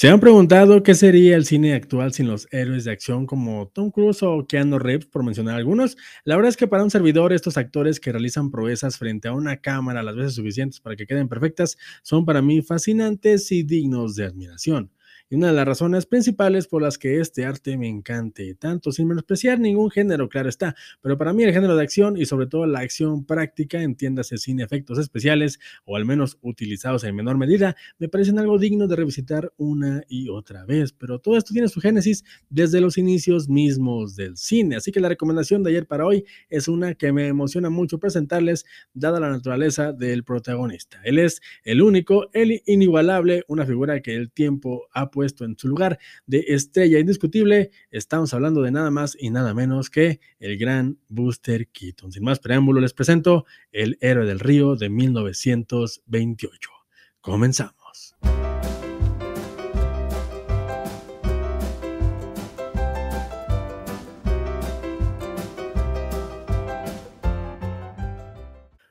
¿Se han preguntado qué sería el cine actual sin los héroes de acción como Tom Cruise o Keanu Reeves, por mencionar algunos? La verdad es que para un servidor, estos actores que realizan proezas frente a una cámara las veces suficientes para que queden perfectas son para mí fascinantes y dignos de admiración y una de las razones principales por las que este arte me encante, tanto sin menospreciar ningún género, claro está, pero para mí el género de acción y sobre todo la acción práctica, entiéndase sin efectos especiales o al menos utilizados en menor medida, me parecen algo digno de revisitar una y otra vez, pero todo esto tiene su génesis desde los inicios mismos del cine, así que la recomendación de ayer para hoy es una que me emociona mucho presentarles, dada la naturaleza del protagonista. Él es el único, el inigualable, una figura que el tiempo ha puesto en su lugar de estrella indiscutible, estamos hablando de nada más y nada menos que el gran Buster Keaton. Sin más preámbulo, les presento El héroe del río de 1928. Comenzamos.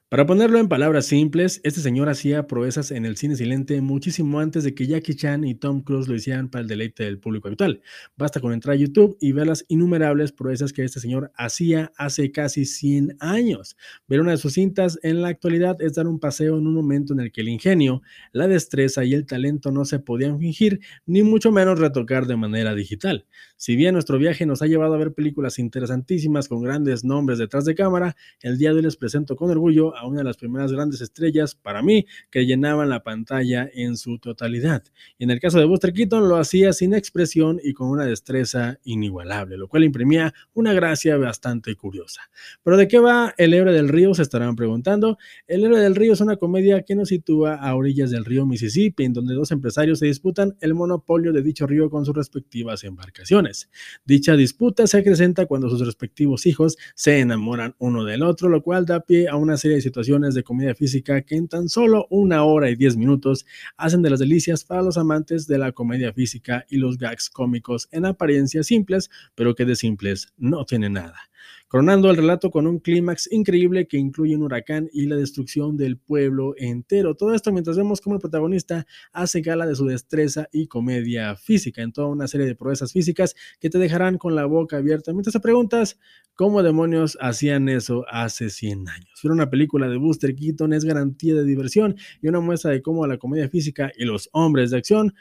Para ponerlo en palabras simples, este señor hacía proezas en el cine silente muchísimo antes de que Jackie Chan y Tom Cruise lo hicieran para el deleite del público actual. Basta con entrar a YouTube y ver las innumerables proezas que este señor hacía hace casi 100 años. Ver una de sus cintas en la actualidad es dar un paseo en un momento en el que el ingenio, la destreza y el talento no se podían fingir, ni mucho menos retocar de manera digital. Si bien nuestro viaje nos ha llevado a ver películas interesantísimas con grandes nombres detrás de cámara, el día de hoy les presento con orgullo a una de las primeras grandes estrellas para mí que llenaban la pantalla en su totalidad. Y en el caso de Buster Keaton lo hacía sin expresión y con una destreza inigualable, lo cual imprimía una gracia bastante curiosa. Pero ¿de qué va El héroe del río? Se estarán preguntando. El héroe del río es una comedia que nos sitúa a orillas del río Mississippi, en donde dos empresarios se disputan el monopolio de dicho río con sus respectivas embarcaciones. Dicha disputa se acrecenta cuando sus respectivos hijos se enamoran uno del otro, lo cual da pie a una serie de situaciones de comedia física que en tan solo una hora y diez minutos hacen de las delicias para los amantes de la comedia física y los gags cómicos en apariencia simples, pero que de simples no tienen nada coronando el relato con un clímax increíble que incluye un huracán y la destrucción del pueblo entero. Todo esto mientras vemos cómo el protagonista hace gala de su destreza y comedia física en toda una serie de proezas físicas que te dejarán con la boca abierta mientras te preguntas cómo demonios hacían eso hace 100 años. Ver una película de Buster Keaton es garantía de diversión y una muestra de cómo la comedia física y los hombres de acción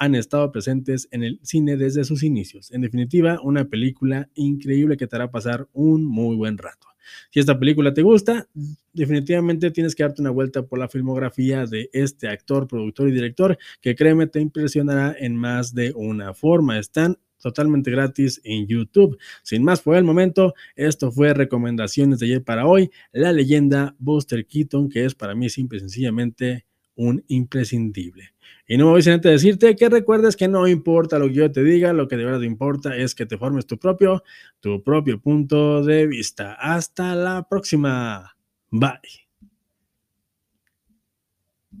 han estado presentes en el cine desde sus inicios. En definitiva, una película increíble que te hará pasar un muy buen rato. Si esta película te gusta, definitivamente tienes que darte una vuelta por la filmografía de este actor, productor y director, que créeme te impresionará en más de una forma. Están totalmente gratis en YouTube. Sin más por el momento, esto fue recomendaciones de ayer para hoy, la leyenda Buster Keaton, que es para mí simple y sencillamente un imprescindible. Y no me voy sin antes decirte que recuerdes que no importa lo que yo te diga, lo que de verdad importa es que te formes tu propio, tu propio punto de vista. Hasta la próxima. Bye.